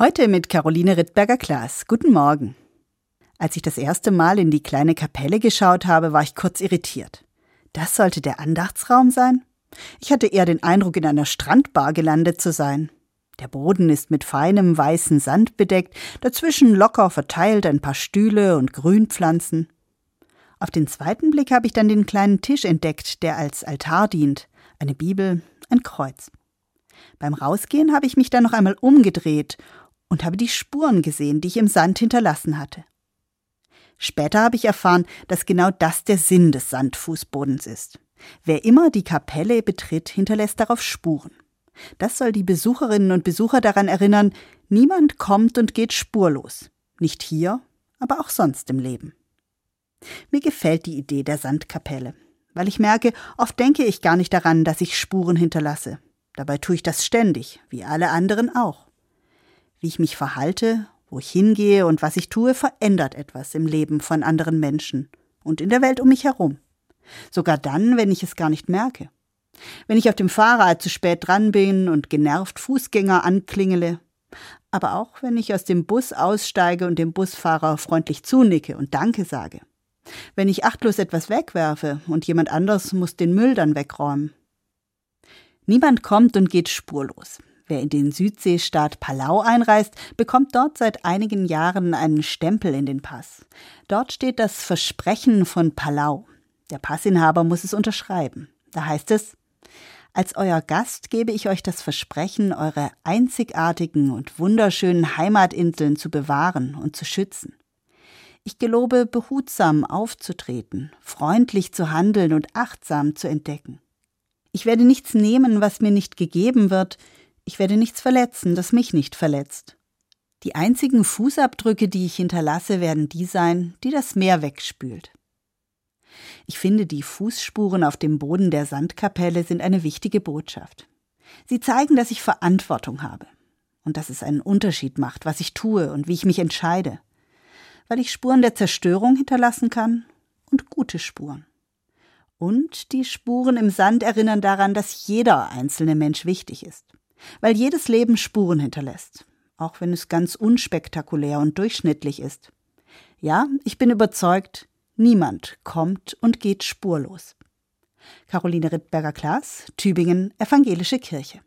Heute mit Caroline Rittberger-Klaas. Guten Morgen. Als ich das erste Mal in die kleine Kapelle geschaut habe, war ich kurz irritiert. Das sollte der Andachtsraum sein? Ich hatte eher den Eindruck, in einer Strandbar gelandet zu sein. Der Boden ist mit feinem weißen Sand bedeckt, dazwischen locker verteilt ein paar Stühle und Grünpflanzen. Auf den zweiten Blick habe ich dann den kleinen Tisch entdeckt, der als Altar dient, eine Bibel, ein Kreuz. Beim Rausgehen habe ich mich dann noch einmal umgedreht und habe die Spuren gesehen, die ich im Sand hinterlassen hatte. Später habe ich erfahren, dass genau das der Sinn des Sandfußbodens ist. Wer immer die Kapelle betritt, hinterlässt darauf Spuren. Das soll die Besucherinnen und Besucher daran erinnern, niemand kommt und geht spurlos. Nicht hier, aber auch sonst im Leben. Mir gefällt die Idee der Sandkapelle, weil ich merke, oft denke ich gar nicht daran, dass ich Spuren hinterlasse. Dabei tue ich das ständig, wie alle anderen auch. Wie ich mich verhalte, wo ich hingehe und was ich tue, verändert etwas im Leben von anderen Menschen und in der Welt um mich herum. Sogar dann, wenn ich es gar nicht merke. Wenn ich auf dem Fahrrad zu spät dran bin und genervt Fußgänger anklingele. Aber auch wenn ich aus dem Bus aussteige und dem Busfahrer freundlich zunicke und Danke sage. Wenn ich achtlos etwas wegwerfe und jemand anders muss den Müll dann wegräumen. Niemand kommt und geht spurlos. Wer in den Südseestaat Palau einreist, bekommt dort seit einigen Jahren einen Stempel in den Pass. Dort steht das Versprechen von Palau. Der Passinhaber muss es unterschreiben. Da heißt es Als euer Gast gebe ich euch das Versprechen, eure einzigartigen und wunderschönen Heimatinseln zu bewahren und zu schützen. Ich gelobe, behutsam aufzutreten, freundlich zu handeln und achtsam zu entdecken. Ich werde nichts nehmen, was mir nicht gegeben wird, ich werde nichts verletzen, das mich nicht verletzt. Die einzigen Fußabdrücke, die ich hinterlasse, werden die sein, die das Meer wegspült. Ich finde, die Fußspuren auf dem Boden der Sandkapelle sind eine wichtige Botschaft. Sie zeigen, dass ich Verantwortung habe und dass es einen Unterschied macht, was ich tue und wie ich mich entscheide, weil ich Spuren der Zerstörung hinterlassen kann und gute Spuren. Und die Spuren im Sand erinnern daran, dass jeder einzelne Mensch wichtig ist weil jedes Leben Spuren hinterlässt, auch wenn es ganz unspektakulär und durchschnittlich ist. Ja, ich bin überzeugt, niemand kommt und geht spurlos. Caroline Rittberger-Klaas, Tübingen, Evangelische Kirche.